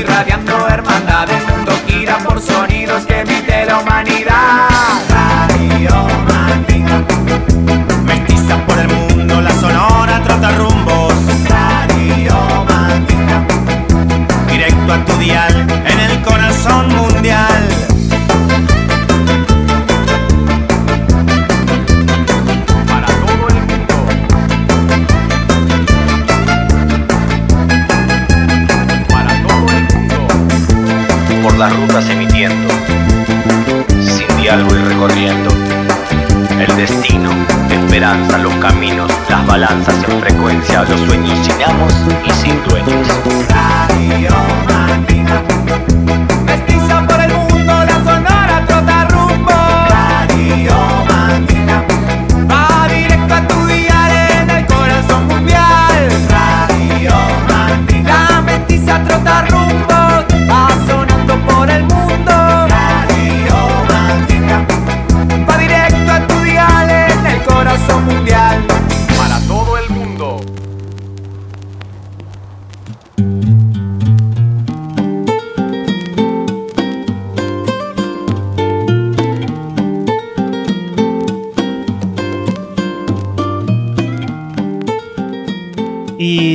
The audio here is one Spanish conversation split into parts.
Somos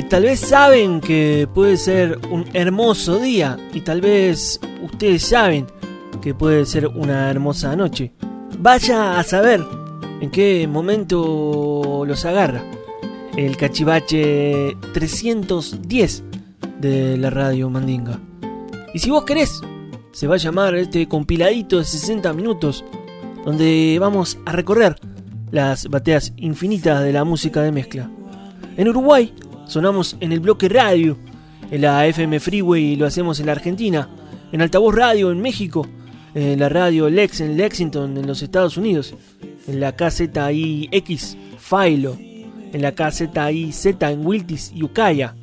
tal vez saben que puede ser un hermoso día y tal vez ustedes saben que puede ser una hermosa noche. Vaya a saber en qué momento los agarra el cachivache 310 de la radio Mandinga. Y si vos querés, se va a llamar este compiladito de 60 minutos donde vamos a recorrer las bateas infinitas de la música de mezcla. En Uruguay sonamos en el bloque radio, en la FM Freeway lo hacemos en la Argentina, en Altavoz Radio en México, en la radio Lex en Lexington en los Estados Unidos, en la KZIX Philo, en la KZIZ en Wiltis y Ucaya,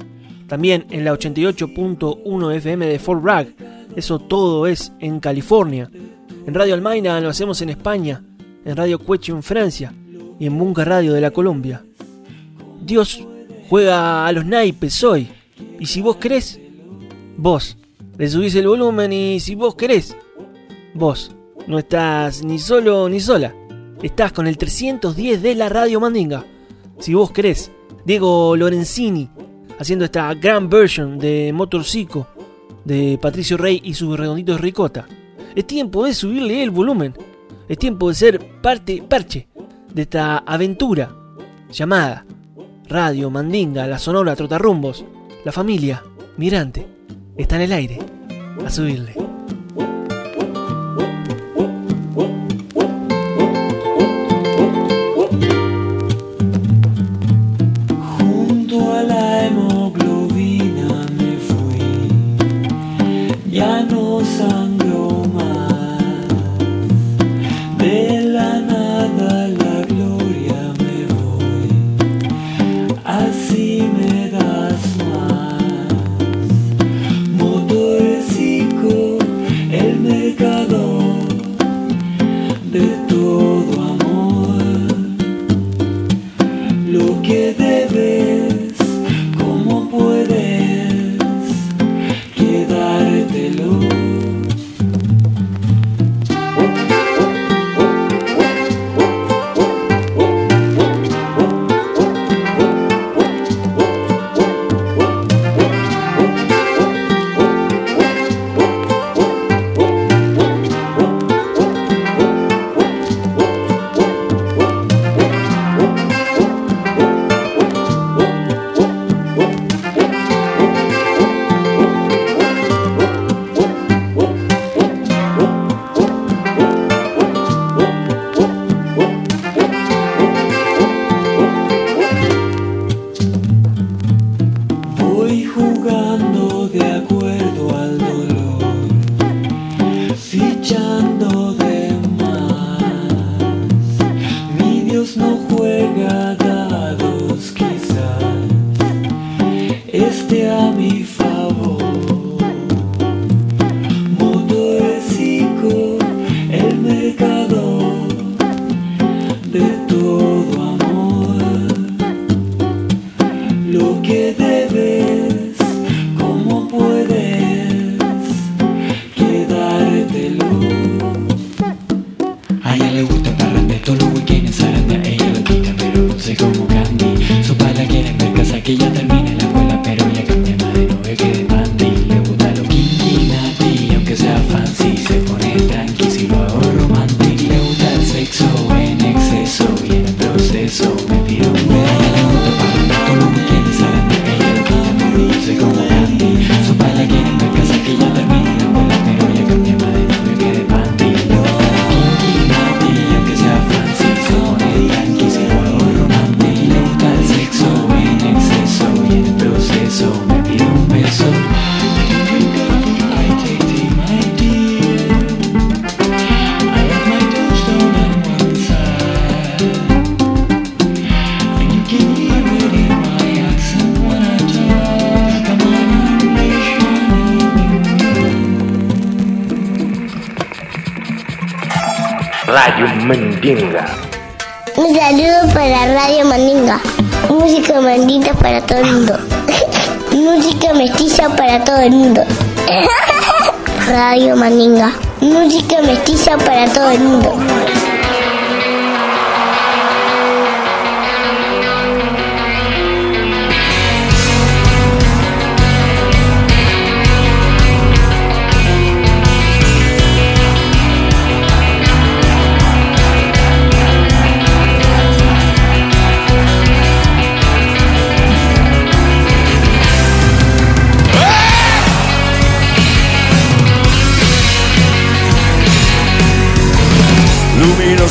también en la 88.1 FM de Fort Bragg, eso todo es en California. En Radio Almaina lo hacemos en España, en Radio Cuecho en Francia y en Bunga Radio de la Colombia. Dios juega a los naipes hoy. Y si vos querés, vos le subís el volumen y si vos querés, vos no estás ni solo ni sola. Estás con el 310 de la Radio Mandinga. Si vos querés, Diego Lorenzini haciendo esta gran version de Motorcico de Patricio Rey y sus redonditos ricota. Es tiempo de subirle el volumen. Es tiempo de ser parte parche de esta aventura llamada Radio Mandinga, la Sonora Trotarrumbos, la familia Mirante está en el aire. A subirle.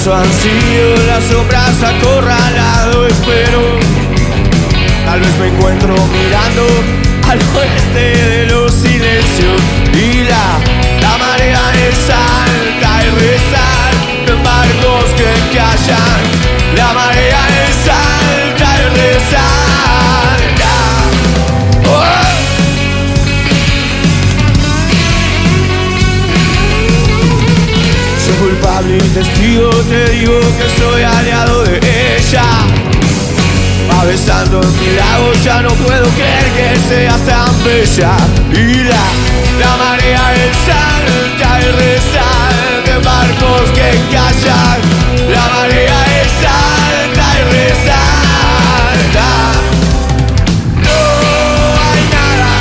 Han sido las sombras acorralado espero. Tal vez me encuentro mirando al oeste de los testigo, te digo que soy aliado de ella. Va besando en mi lago, ya no puedo creer que seas tan bella. Y la, la marea es alta y resalta barcos que callan. La marea es alta y resalta. No hay nada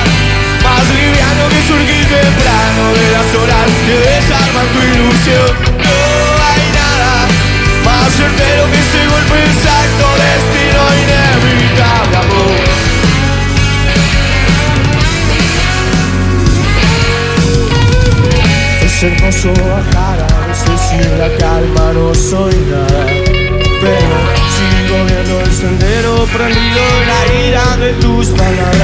más liviano que surgir temprano de las horas que desarman tu ilusión. Certero que ese golpe exacto, destino inevitable, amor. Es hermoso bajar a veces sin la calma, no soy nada. Pero sigo viendo el sendero prendido en la ira de tus palabras.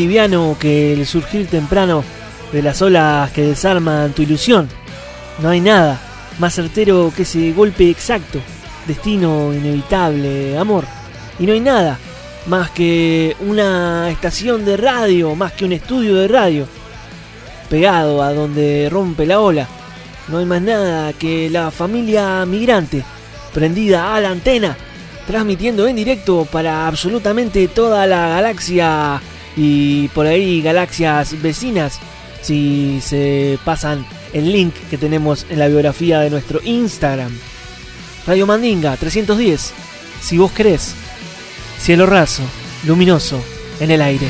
Liviano que el surgir temprano de las olas que desarman tu ilusión. No hay nada más certero que ese golpe exacto, destino inevitable, amor. Y no hay nada más que una estación de radio, más que un estudio de radio, pegado a donde rompe la ola. No hay más nada que la familia migrante, prendida a la antena, transmitiendo en directo para absolutamente toda la galaxia y por ahí galaxias vecinas, si se pasan el link que tenemos en la biografía de nuestro Instagram. Radio Mandinga 310, si vos querés. Cielo raso, luminoso, en el aire.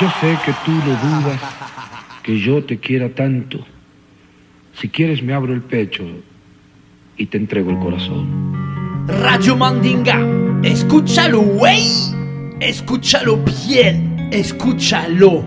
Yo sé que tú lo dudas, que yo te quiera tanto. Si quieres me abro el pecho y te entrego el corazón. Radio Mandinga, escúchalo, wey. Escúchalo bien, escúchalo.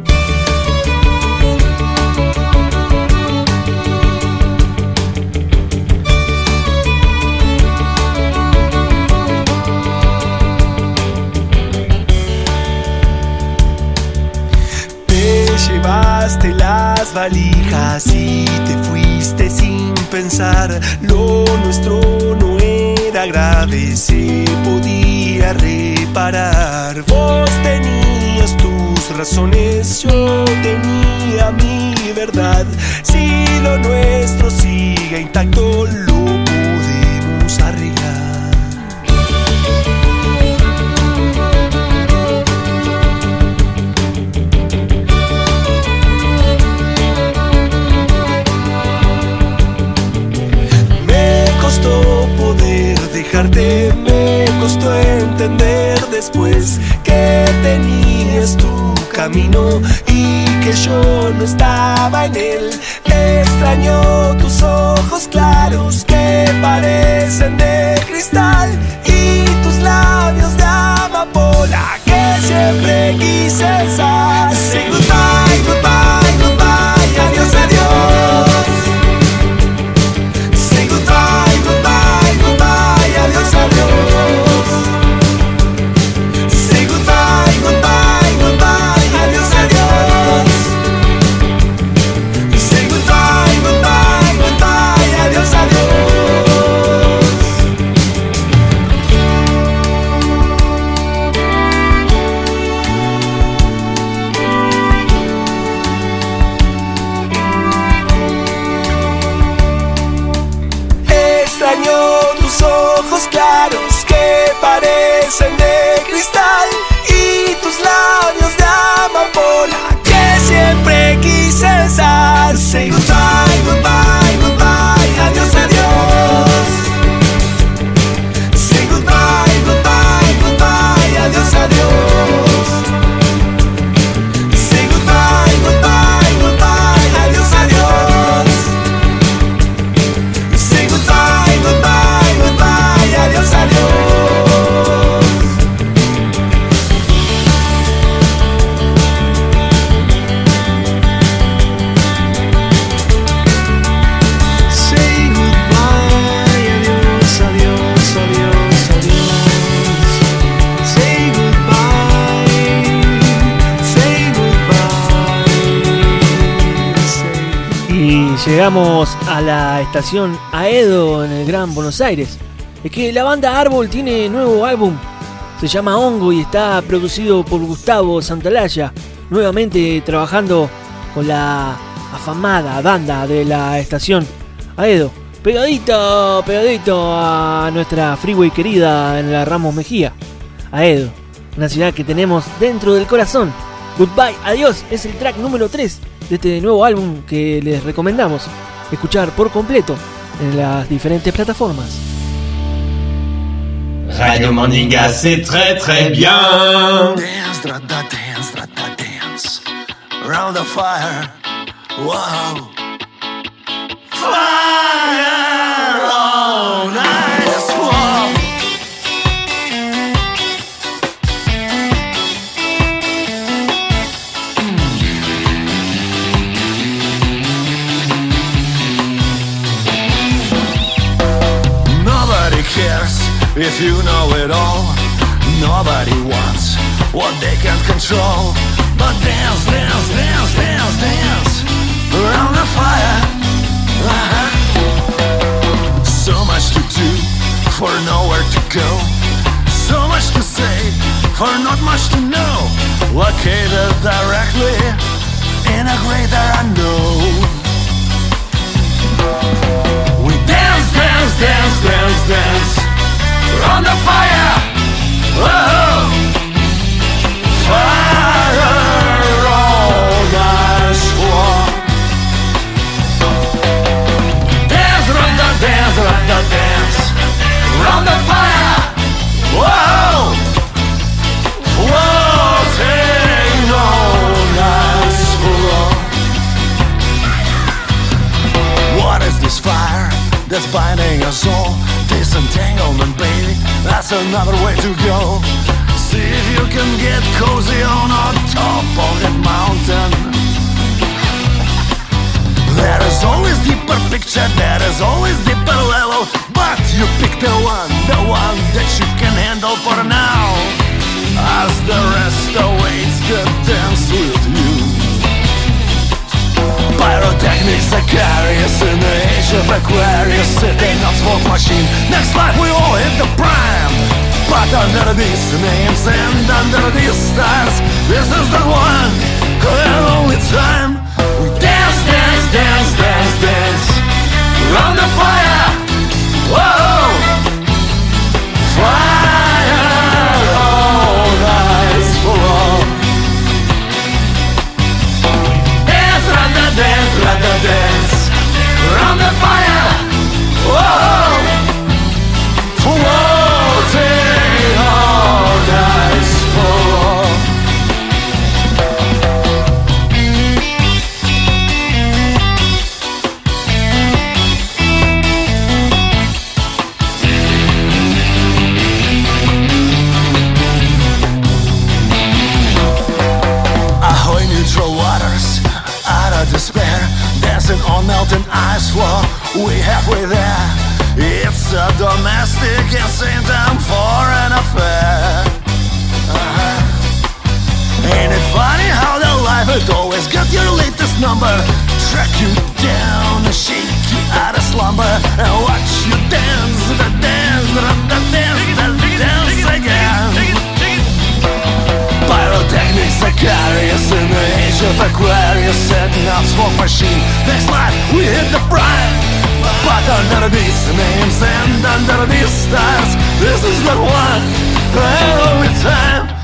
Las valijas y te fuiste sin pensar. Lo nuestro no era grave, se podía reparar. Vos tenías tus razones, yo tenía mi verdad. Si lo nuestro sigue intacto, costó entender después que tenías tu camino y que yo no estaba en él. Extraño tus ojos estación Aedo en el Gran Buenos Aires. Es que la banda Árbol tiene nuevo álbum. Se llama Hongo y está producido por Gustavo Santalaya. Nuevamente trabajando con la afamada banda de la estación Aedo. Pegadito, pegadito a nuestra freeway querida en la Ramos Mejía. Aedo, una ciudad que tenemos dentro del corazón. Goodbye, adiós, es el track número 3 de este nuevo álbum que les recomendamos escuchar por completo en las diferentes plataformas. Radio Mandinga, c'est très très bien. Dance, dra, da, dance, dra, da, dance. Around the fire. Wow. Fire if you know it all. Nobody wants what they can't control. But dance, dance, dance, dance, dance around the fire. Uh-huh. So much to do for nowhere to go. So much to say for not much to know. Located directly in a greater unknown. Dance, dance, dance, dance, the fire. Whoa. Fire on. Dance, run the dance, run the dance around the fire. Whoa. On. What is this fire that's binding us all? Disentanglement, baby, that's another way to go. See if you can get cozy on a top of that mountain. There is always deeper picture, there is always deeper level, but you pick the one, the one that you can handle for now. As the rest awaits the dance with. Pyrotechnics Aquarius in the age of Aquarius Sitting on smoke machine. Next life we all hit the prime. But under these names and under these stars This is the one and only time. We dance, dance, dance, dance, dance. Round the fire. Whoa. Fire. Melting ice wall. We halfway there. It's a domestic and same time foreign affair. Uh-huh. Ain't it funny how the life it always got your latest number? Track you down, shake you out of slumber, and watch you dance, Aquarius Setting up smoke machine Next life we hit the prime But under these names and under these stars This is the one. Oh, and only time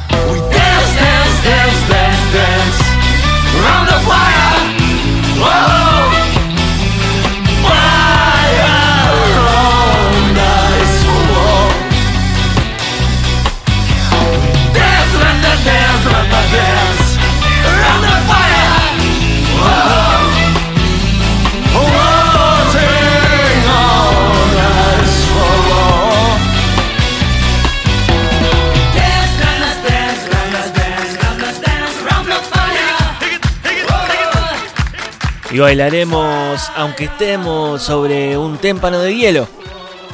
Y bailaremos aunque estemos sobre un témpano de hielo.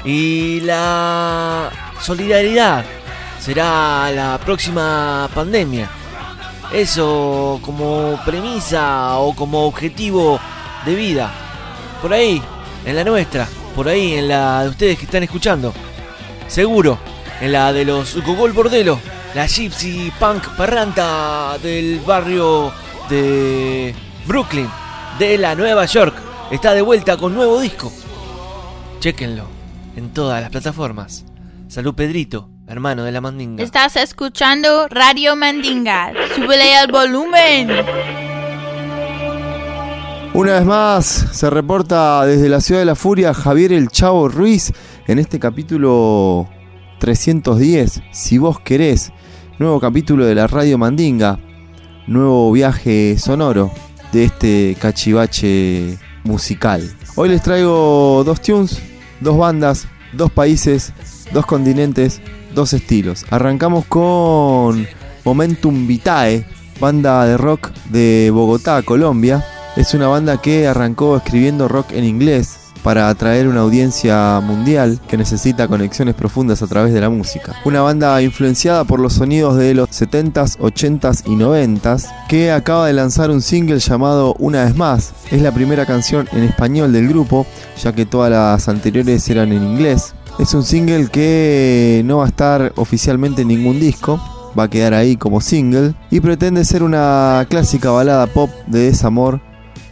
Y la solidaridad será la próxima pandemia. Eso como premisa o como objetivo de vida. Por ahí, en la nuestra, por ahí en la de ustedes que están escuchando. Seguro, en la de los Gogol Bordelo, la Gypsy Punk Parranta del barrio de Brooklyn, de la Nueva York. Está de vuelta con nuevo disco. Chequenlo en todas las plataformas. Salud Pedrito, hermano de la Mandinga. Estás escuchando Radio Mandinga. Súbele al volumen. Una vez más se reporta desde la ciudad de la furia Javier el Chavo Ruiz en este capítulo 310, si vos querés, nuevo capítulo de la Radio Mandinga, nuevo viaje sonoro de este cachivache musical. Hoy les traigo dos tunes, dos bandas, dos países, dos continentes, dos estilos. Arrancamos con Momentum Vitae, banda de rock de Bogotá, Colombia. Es una banda que arrancó escribiendo rock en inglés para atraer una audiencia mundial que necesita conexiones profundas a través de la música. Una banda influenciada por los sonidos de los 70s, 80s y 90s que acaba de lanzar un single llamado Una vez más. Es la primera canción en español del grupo, ya que todas las anteriores eran en inglés. Es un single que no va a estar oficialmente en ningún disco, va a quedar ahí como single y pretende ser una clásica balada pop de desamor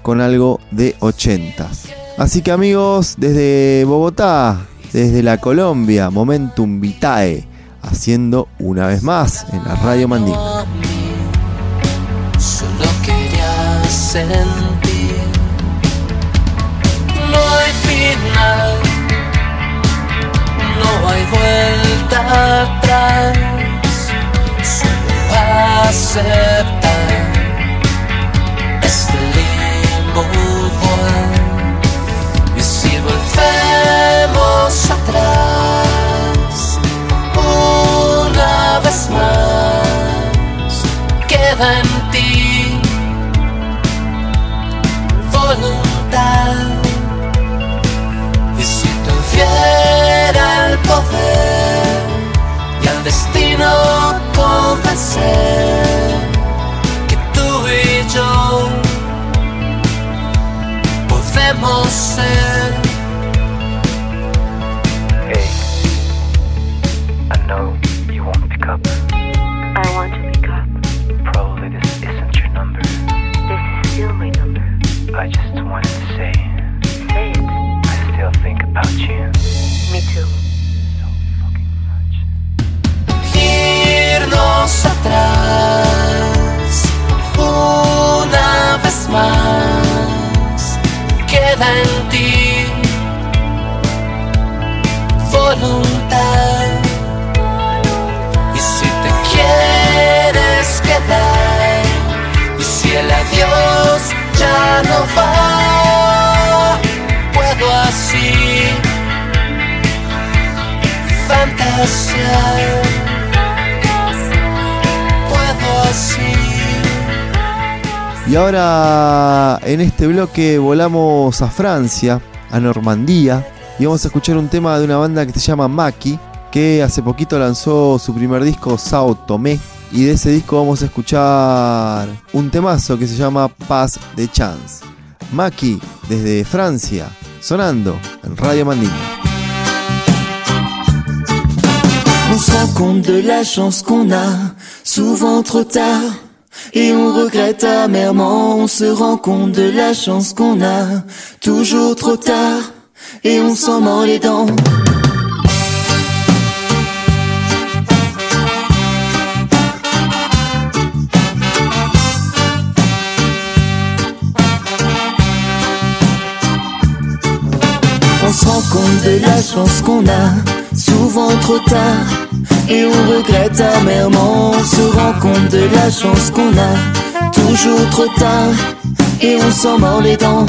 con algo de 80s. Así que amigos, desde Bogotá, desde la Colombia, Momentum Vitae, haciendo una vez más en la Radio Mandinga. Solo quería sentir. No hay final, no hay vuelta atrás. Solo aceptar volvemos atrás, una vez más, queda en ti voluntad. Y si tuviera el poder y al destino convencer que tú y yo podemos ser pick up. I want to pick up. Probably this isn't your number. This is still my number. I just wanted to say. Say it. I still think about you. Me too. So fucking much. Irnos atrás. Una vez más. Queda en Y ahora en este bloque volamos a Francia, a Normandía, y vamos a escuchar un tema de una banda que se llama Maki, que hace poquito lanzó su primer disco Sao Tomé, y de ese disco vamos a escuchar un temazo que se llama Paz de Chance. Maki, desde Francia, sonando en Radio Mandinga. On se rend compte de la chance qu'on a, souvent trop tard. Et on regrette amèrement, on se rend compte de la chance qu'on a, toujours trop tard. Et on s'en mord les dents. On se rend compte de la chance qu'on a, souvent trop tard. Et on regrette amèrement, on se rend compte de la chance qu'on a, toujours trop tard. Et on s'en mord les dents.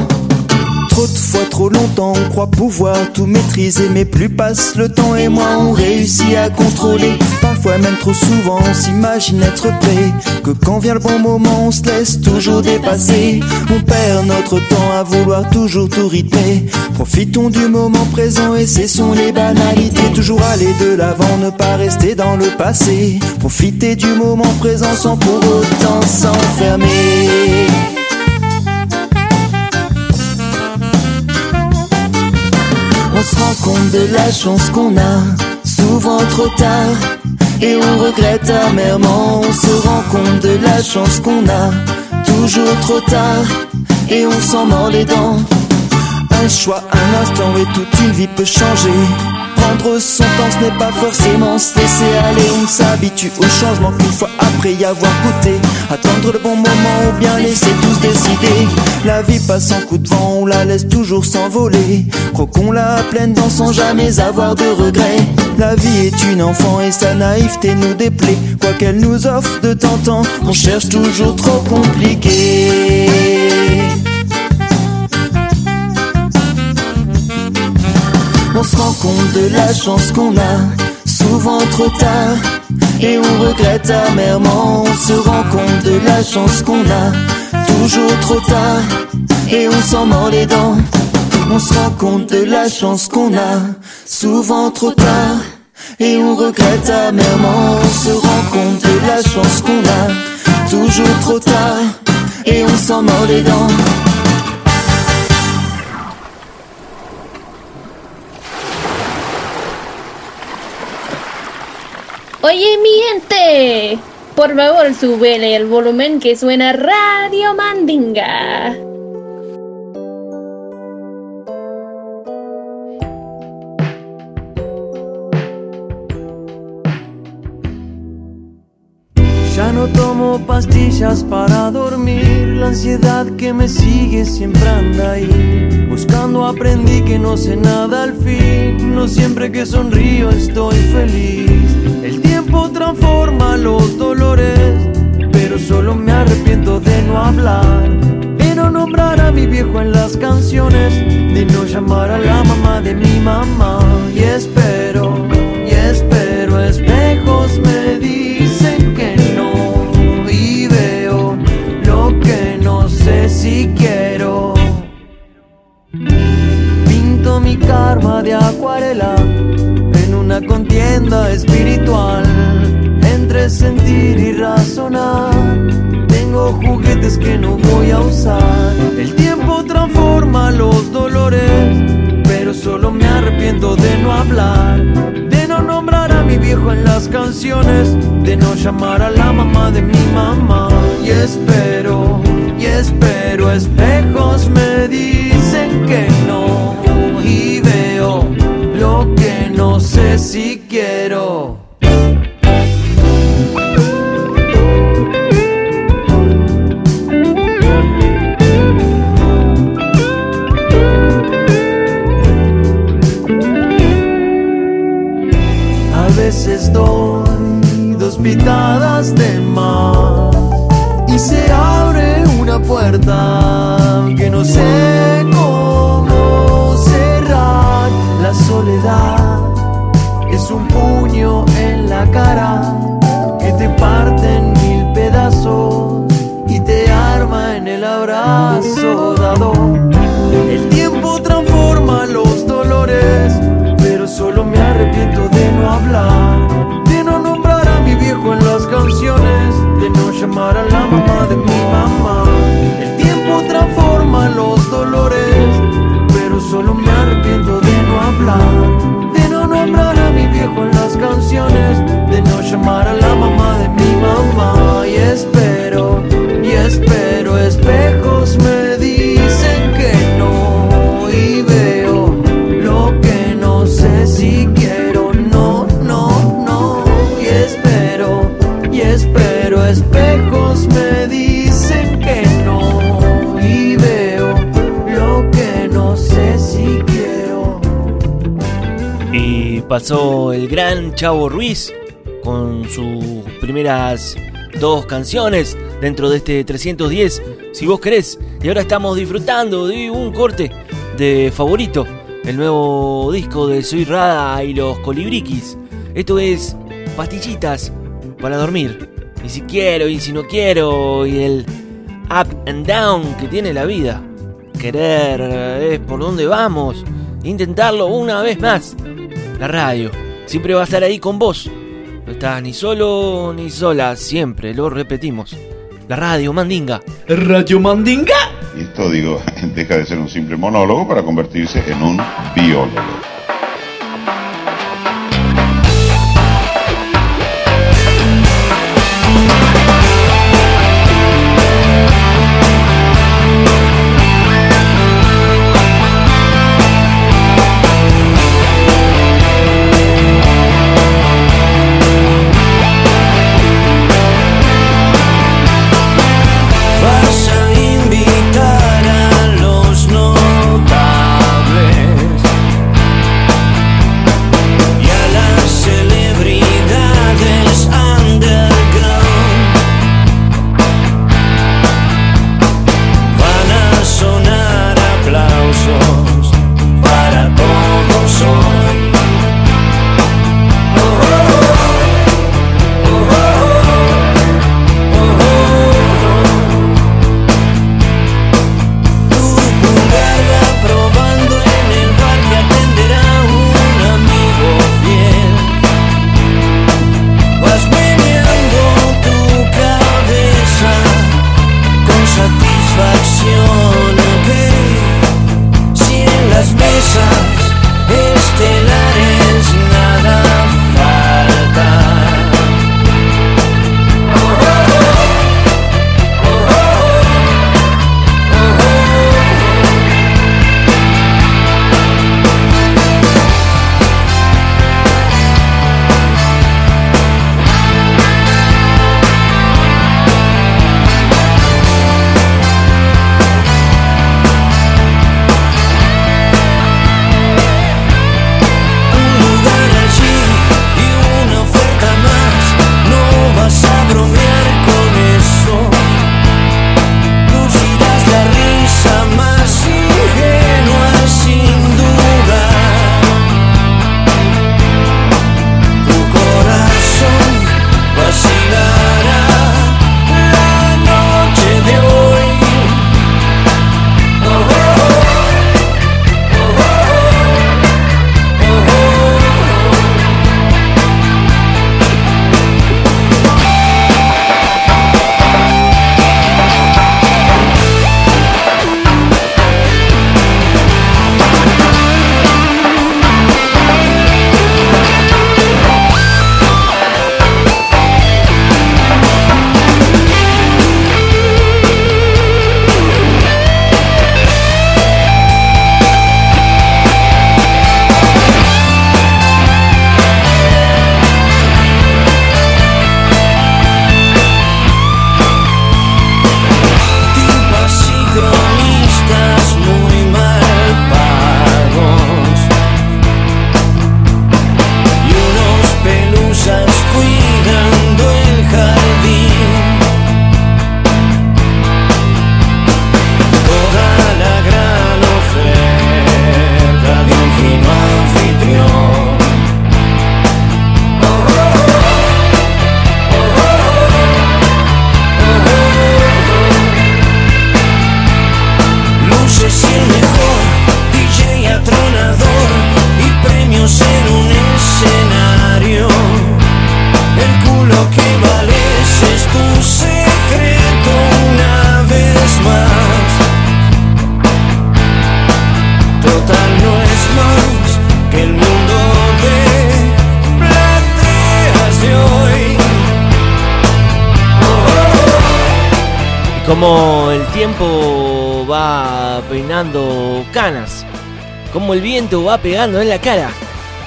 Trop de fois, trop longtemps, on croit pouvoir tout maîtriser, mais plus passe le temps et moins on réussit à contrôler. Parfois même trop souvent, on s'imagine être prêt, que quand vient le bon moment, on se laisse toujours dépasser. On perd notre temps à vouloir toujours tout rythmer. Profitons du moment présent et cessons les banalités. Toujours aller de l'avant, ne pas rester dans le passé. Profiter du moment présent sans pour autant s'enfermer. Compte de la chance qu'on a, souvent trop tard. Et on regrette amèrement, on se rend compte de la chance qu'on a, toujours trop tard. Et on s'en mord les dents. Un choix, un instant et toute une vie peut changer. Prendre son temps, ce n'est pas forcément se laisser aller. On s'habitue au changement qu'une fois après y avoir goûté. Attendre le bon moment ou bien laisser tous décider. La vie passe en coup de vent, on la laisse toujours s'envoler. Croquons la pleine dent sans jamais avoir de regrets. La vie est une enfant et sa naïveté nous déplaît. Quoi qu'elle nous offre de temps en temps, on cherche toujours trop compliqué. On se rend compte de la chance qu'on a, souvent trop tard. Et on regrette amèrement, on se rend compte de la chance qu'on a, toujours trop tard. Et on s'en mord les dents. On se rend compte de la chance qu'on a, souvent trop tard. Et on regrette amèrement, on se rend compte de la chance qu'on a, toujours trop tard. Et on s'en mord les dents. Oye, mi gente, por favor, súbele el volumen que suena Radio Mandinga. Ya no tomo pastillas para dormir, la ansiedad que me sigue siempre anda ahí. Buscando aprendí que no sé nada al fin, no siempre que sonrío estoy feliz. Transforma los dolores, pero solo me arrepiento de no hablar, de no nombrar a mi viejo en las canciones, de no llamar a la mamá de mi mamá. Y espero, y espero, espejos me dicen que no, y veo lo que no sé si quiero. Pinto mi karma de acuarela contienda espiritual entre sentir y razonar. Tengo juguetes que no voy a usar. El tiempo transforma los dolores, pero solo me arrepiento de no hablar, de no nombrar a mi viejo en las canciones, de no llamar a la mamá de mi mamá. Y espero, y espero, espejos me dicen que no, y veo que no sé si quiero. Gran Chavo Ruiz con sus primeras dos canciones dentro de este 310, si vos querés. Y ahora estamos disfrutando de un corte de favorito, el nuevo disco de Soy Rada y los Colibriquis. Esto es pastillitas para dormir. Y si quiero y si no quiero, y el up and down que tiene la vida. Querer es por donde vamos. Intentarlo una vez más. La radio siempre va a estar ahí con vos. No estás ni solo ni sola, siempre lo repetimos. La radio Mandinga. Radio Mandinga. Y esto, digo, deja de ser un simple monólogo para convertirse en un biólogo. Como el tiempo va peinando canas, como el viento va pegando en la cara,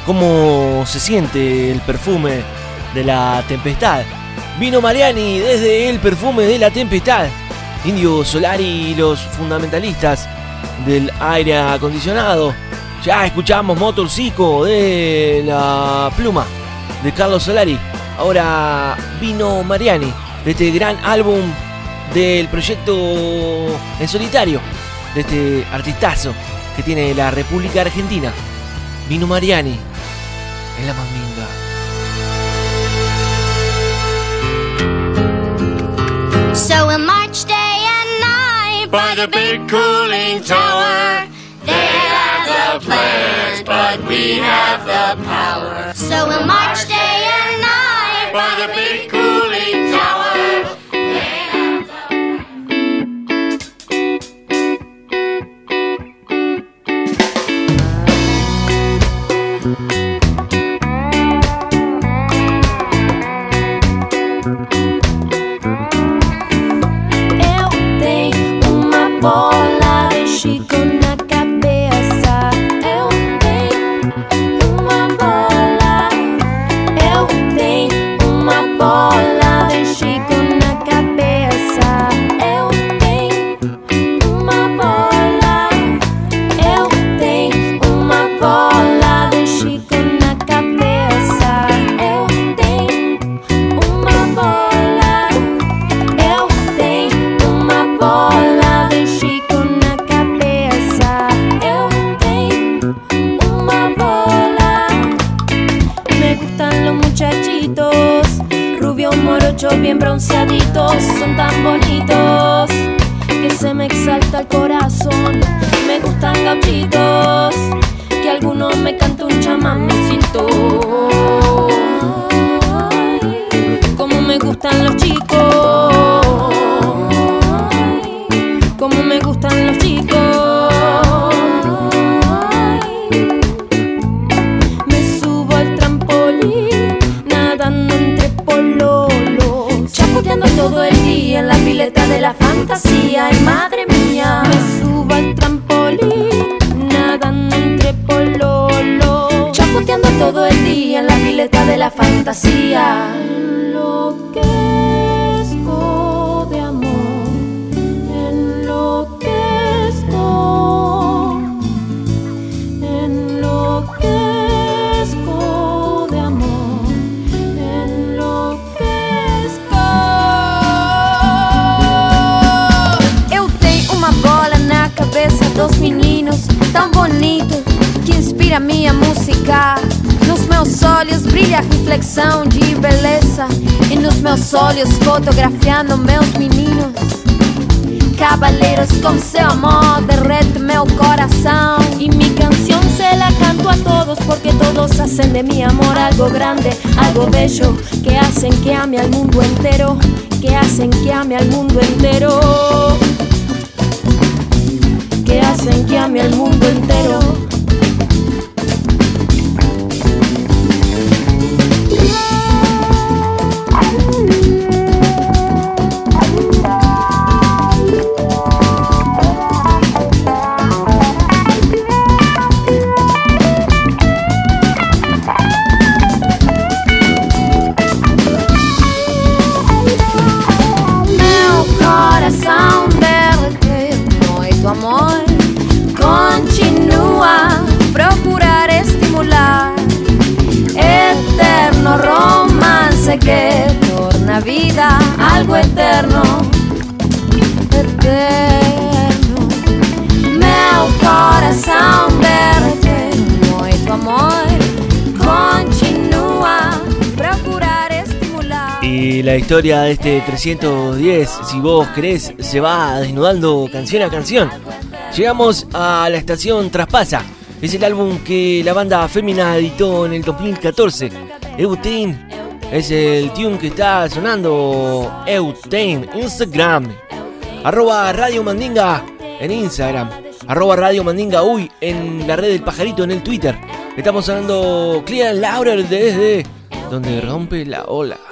como se siente el perfume de la tempestad. Vino Mariani desde el perfume de la tempestad. Indio Solari y los fundamentalistas del aire acondicionado. Ya escuchamos Motorcico de la pluma de Carlos Solari. Ahora vino Mariani de este gran álbum del proyecto en solitario de este artistazo que tiene la República Argentina. Vino Mariani en la mandinga. So we'll march day and night by the big cooling tower. They have the plans, but we have the power. So we'll march day and night by the big cooling hacen de mi amor algo grande, algo bello Que hacen que ame al mundo entero, que hacen que ame al mundo entero. Que hacen que ame al mundo entero historia de este 310, si vos querés, se va desnudando canción a canción. Llegamos a la estación Traspasa. Es el álbum que la banda Femina editó en el 2014. Eutain es el tune que está sonando. Eutain, Instagram. Arroba Radio Mandinga en Instagram. Arroba Radio Mandinga Uy en la red del pajarito en el Twitter. Estamos hablando Clear Laurer desde donde rompe la ola.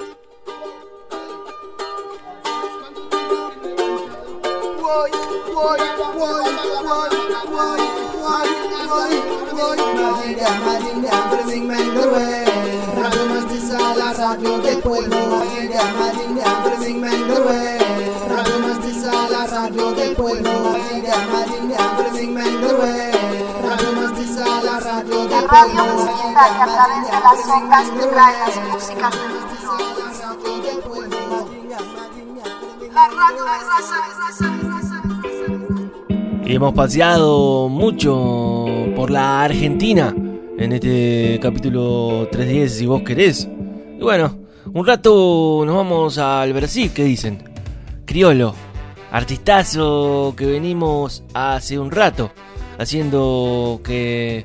Que a través de las ondas te trae La radio raza, Y hemos paseado mucho por la Argentina en este capítulo 310, si vos querés. Y bueno, un rato nos vamos al Brasil, ¿qué dicen? Criolo, artistazo que venimos hace un rato haciendo que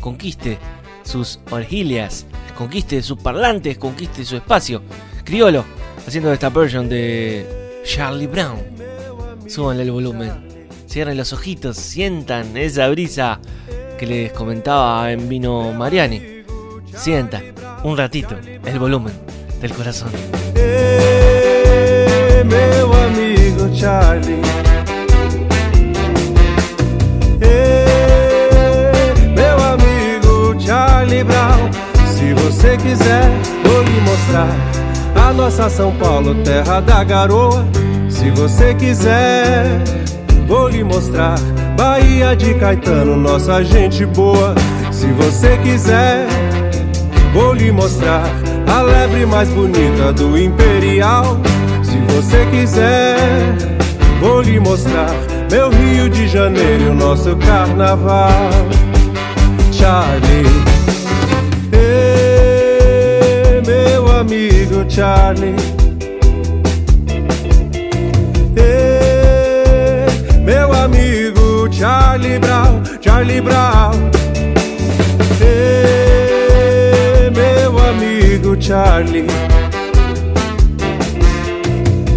conquiste sus orgilias, conquiste sus parlantes, conquiste su espacio. Criolo, haciendo esta version de Charlie Brown. Súbanle el volumen. Cierren los ojitos, sientan esa brisa que les comentaba en Vino Mariani. Sientan un ratito el volumen del corazón. Meu amigo Charlie. Meu amigo Charlie Brown. Se você quiser, vou lhe mostrar a nossa São Paulo, terra da garoa. Se você quiser, vou lhe mostrar Bahia de Caetano, nossa gente boa. Se você quiser, vou lhe mostrar a lebre mais bonita do Imperial. Se você quiser, vou lhe mostrar meu Rio de Janeiro nosso carnaval. Charlie, Ei, meu amigo Charlie. Charlie Brown. Ei, meu amigo Charlie.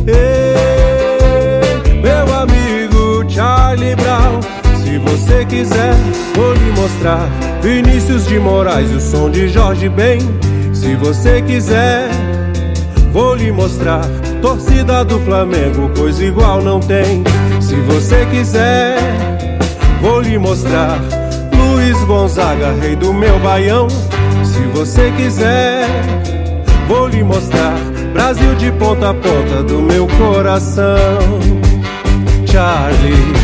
Ei, meu amigo Charlie Brown. Se você quiser, vou lhe mostrar Vinícius de Moraes, o som de Jorge Ben. Se você quiser, vou lhe mostrar torcida do Flamengo, coisa igual não tem. Se você quiser, vou lhe mostrar Luiz Gonzaga, rei do meu baião. Se você quiser, vou lhe mostrar Brasil de ponta a ponta do meu coração. Charlie.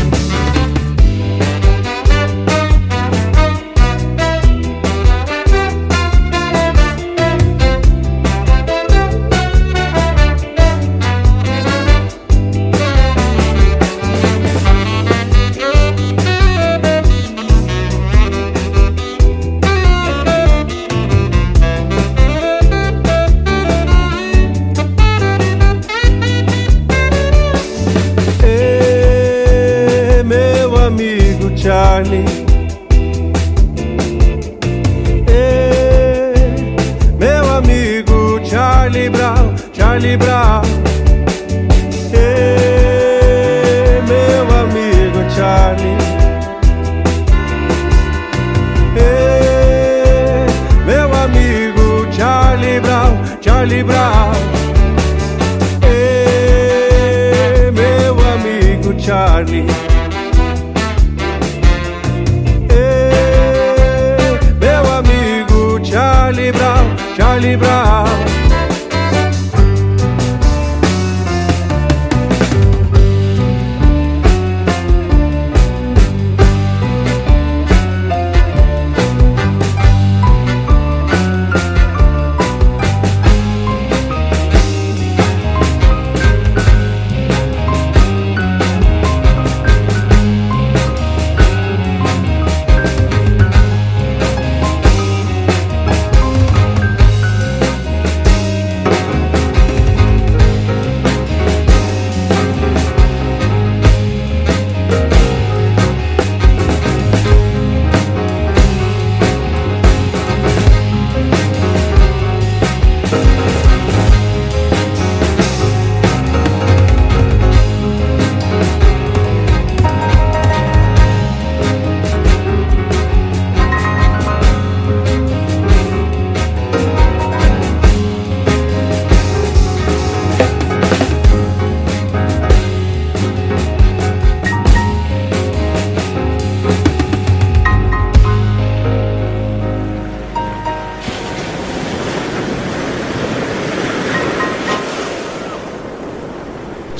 Brown, Charlie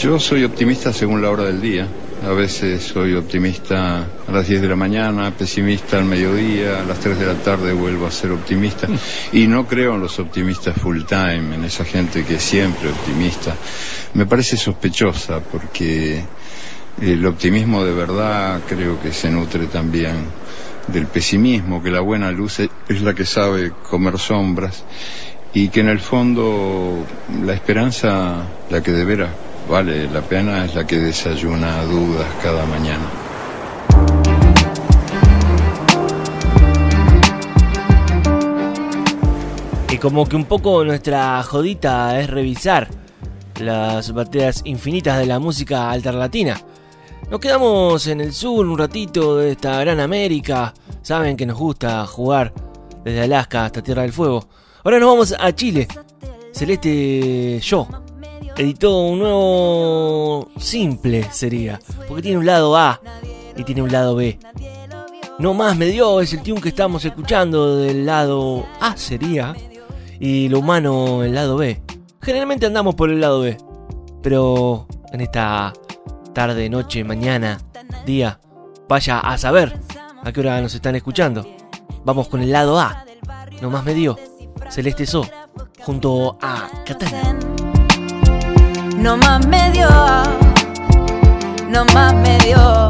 Yo soy optimista según la hora del día. A veces soy optimista a las 10 de la mañana, pesimista al mediodía, a las 3 de la tarde vuelvo a ser optimista. Y no creo en los optimistas full time, en esa gente que es siempre optimista. Me parece sospechosa porque el optimismo de verdad creo que se nutre también del pesimismo, que la buena luz es la que sabe comer sombras y que en el fondo la esperanza, la que de veras vale la pena, es la que desayuna dudas cada mañana. Y como que un poco nuestra jodita es revisar las baterías infinitas de la música alterlatina. Nos quedamos en el sur un ratito de esta gran América. Saben que nos gusta jugar desde Alaska hasta Tierra del Fuego. Ahora nos vamos a Chile. Celeste Yo editó un nuevo simple sería, porque tiene un lado A y tiene un lado B. No más me dio es el tune que estamos escuchando del lado A sería y lo humano el lado B. Generalmente andamos por el lado B, pero en esta tarde, noche, mañana, día, vaya a saber a qué hora nos están escuchando. Vamos con el lado A. No más me dio Celeste So junto a Katana. No más me dio, no más me dio.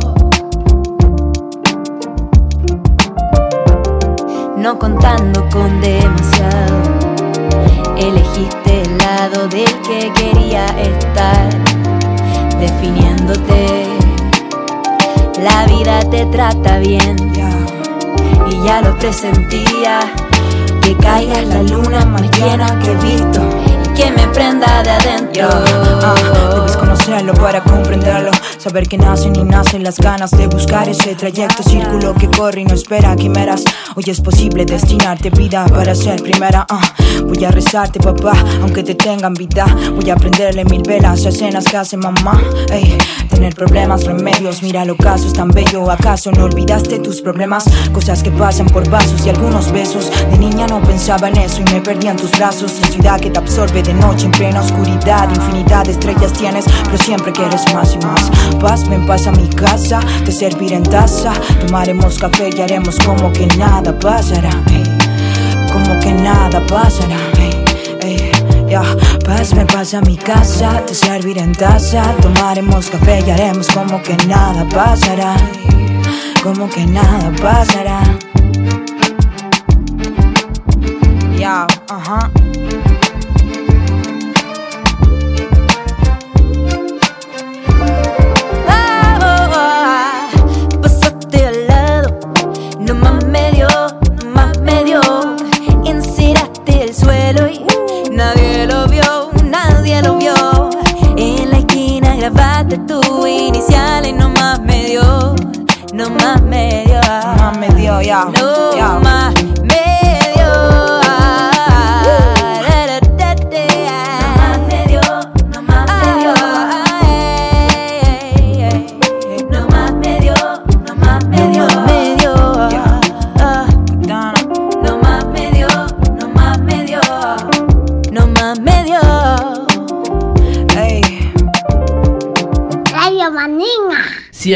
No contando con demasiado, elegiste el lado del que quería estar, definiéndote. La vida te trata bien y ya lo presentía. Que caiga la luna más llena que he visto que me prenda de adentro. Ah, debes conocerlo para comprenderlo. Saber que nacen y nacen las ganas de buscar ese trayecto, círculo que corre y no espera quimeras. Hoy es posible destinarte vida para ser primera. Ah, voy a rezarte, papá, aunque te tengan vida. Voy a aprenderle mil velas a escenas que hace mamá. Ey, tener problemas, remedios, mira lo caso es tan bello. ¿Acaso no olvidaste tus problemas? Cosas que pasan por vasos y algunos besos. De niña no pensaba en eso y me perdí en tus brazos. En ciudad que te absorbe de noche en plena oscuridad. Infinidad de estrellas tienes, pero siempre quieres más y más. Paz, ven, paz a mi casa, te serviré en taza. Tomaremos café y haremos como que nada pasará. Como que nada pasará. Paz, ven, paz a mi casa, te serviré en taza. Tomaremos café y haremos como que nada pasará. Como que nada pasará. Ya, ajá. Ah, más me dio, ya. No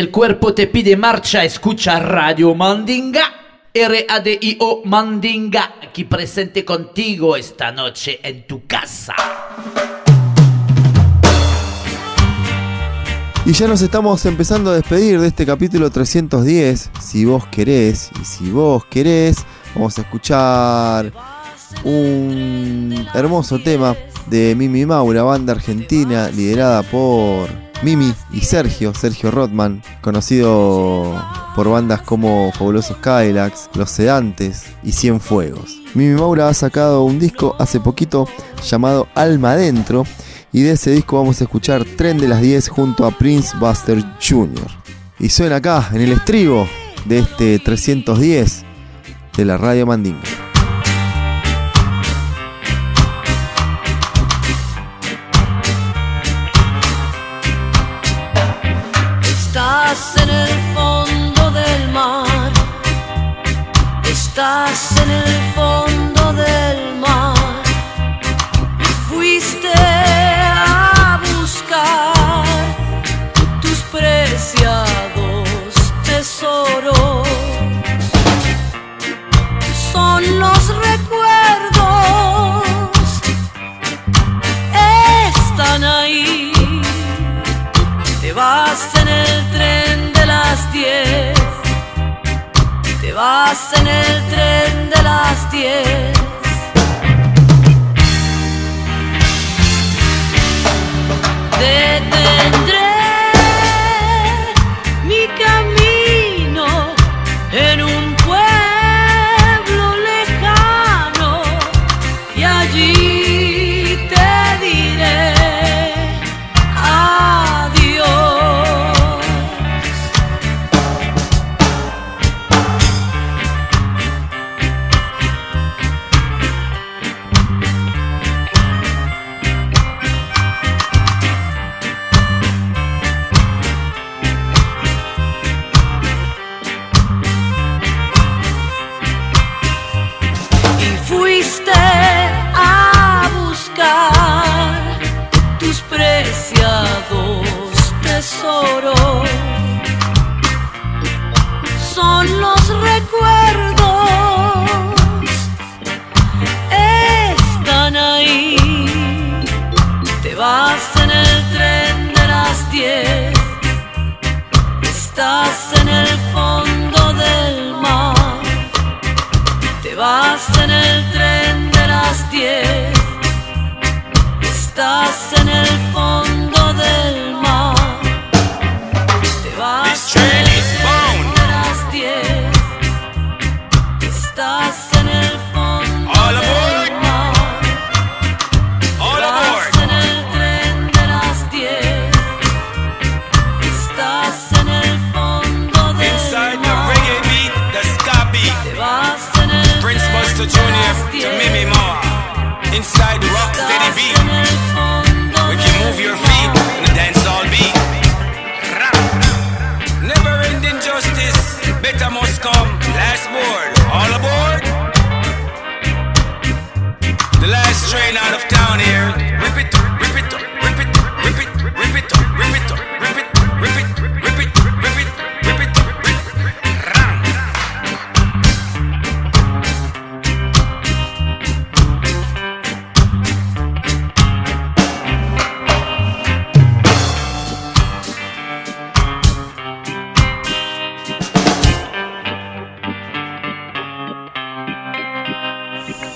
el cuerpo te pide marcha, escucha Radio Mandinga. R-A-D-I-O Mandinga, aquí presente contigo esta noche en tu casa. Y ya nos estamos empezando a despedir de este capítulo 310. Si vos querés, y si vos querés, vamos a escuchar un hermoso tema de Mimi Maura, banda argentina liderada por Mimi y Sergio, Sergio Rotman, conocido por bandas como Fabulosos Cadillacs, Los Sedantes y Cien Fuegos. Mimi Maura ha sacado un disco hace poquito llamado Alma Adentro y de ese disco vamos a escuchar Tren de las 10 junto a Prince Buster Jr. Y suena acá, en el estribo de este 310 de la Radio Mandinga. en el tren de las diez.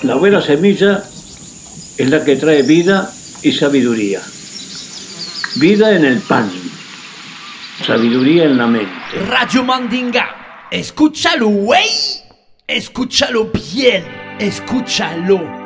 La buena semilla es la que trae vida y sabiduría. Vida en el pan, sabiduría en la mente. Radio Mandinga, escúchalo, güey, escúchalo bien, escúchalo.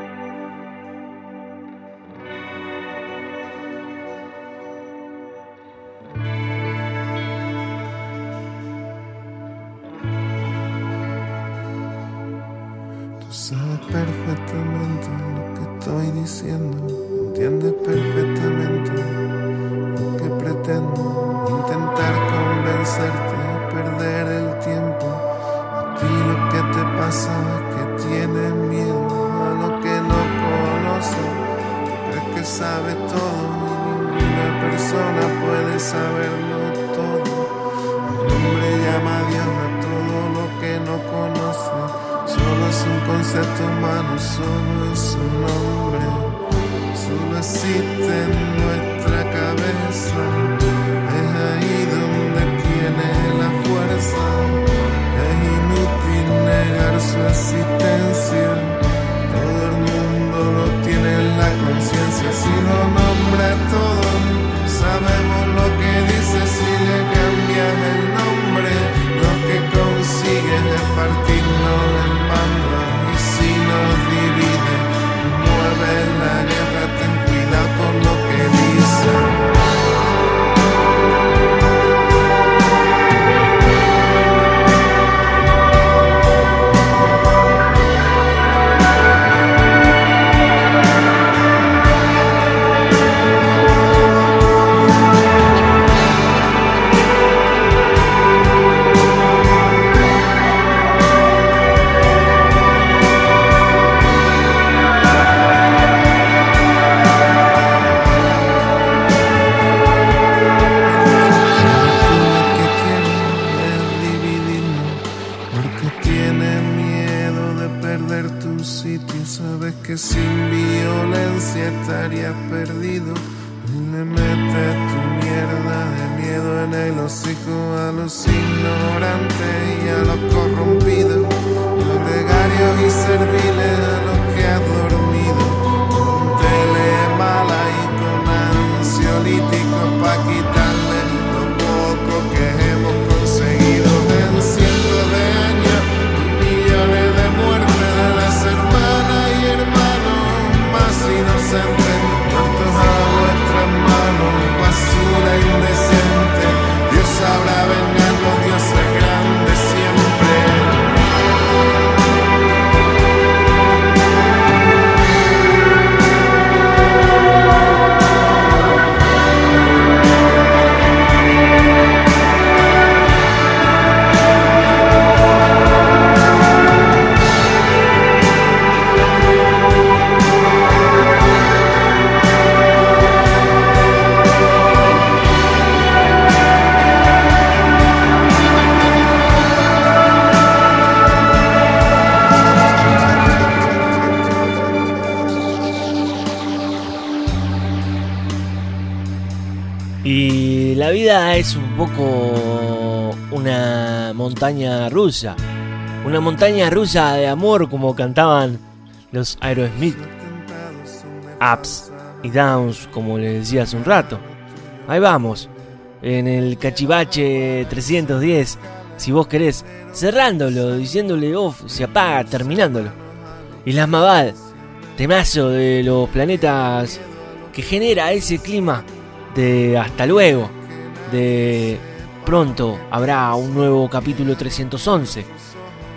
Y la vida es un poco una montaña rusa. Una montaña rusa de amor como cantaban los Aerosmith. Ups y downs como les decía hace un rato. Ahí vamos. En el cachivache 310. Si vos querés. Cerrándolo, diciéndole off, se apaga, terminándolo. Y las Mabad. Temazo de los planetas que genera ese clima de hasta luego, de pronto habrá un nuevo capítulo 311.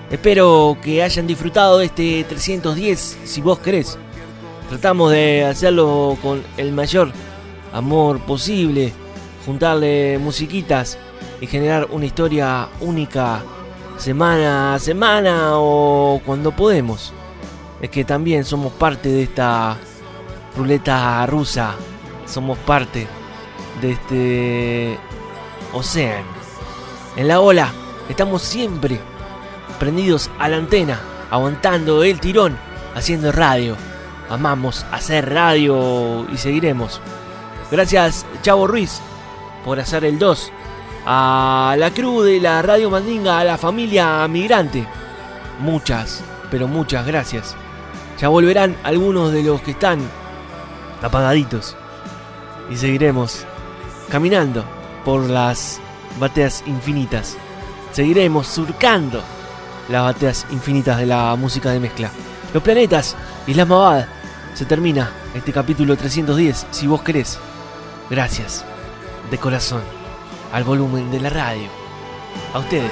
Espero que hayan disfrutado de este 310 si vos querés. Tratamos de hacerlo con el mayor amor posible, juntarle musiquitas y generar una historia única semana a semana o cuando podemos. Es que también somos parte de esta ruleta rusa, somos parte de este océano. En la ola estamos siempre prendidos a la antena, aguantando el tirón, haciendo radio. Amamos hacer radio y seguiremos. Gracias Chavo Ruiz por hacer el 2. A la crew de la Radio Mandinga, a la familia migrante. Muchas, pero muchas gracias. Ya volverán algunos de los que están apagaditos. Y seguiremos caminando por las bateas infinitas. Seguiremos surcando las bateas infinitas de la música de mezcla. Los planetas y las mavadas. Se termina este capítulo 310, si vos querés. Gracias, de corazón, al volumen de la radio. A ustedes,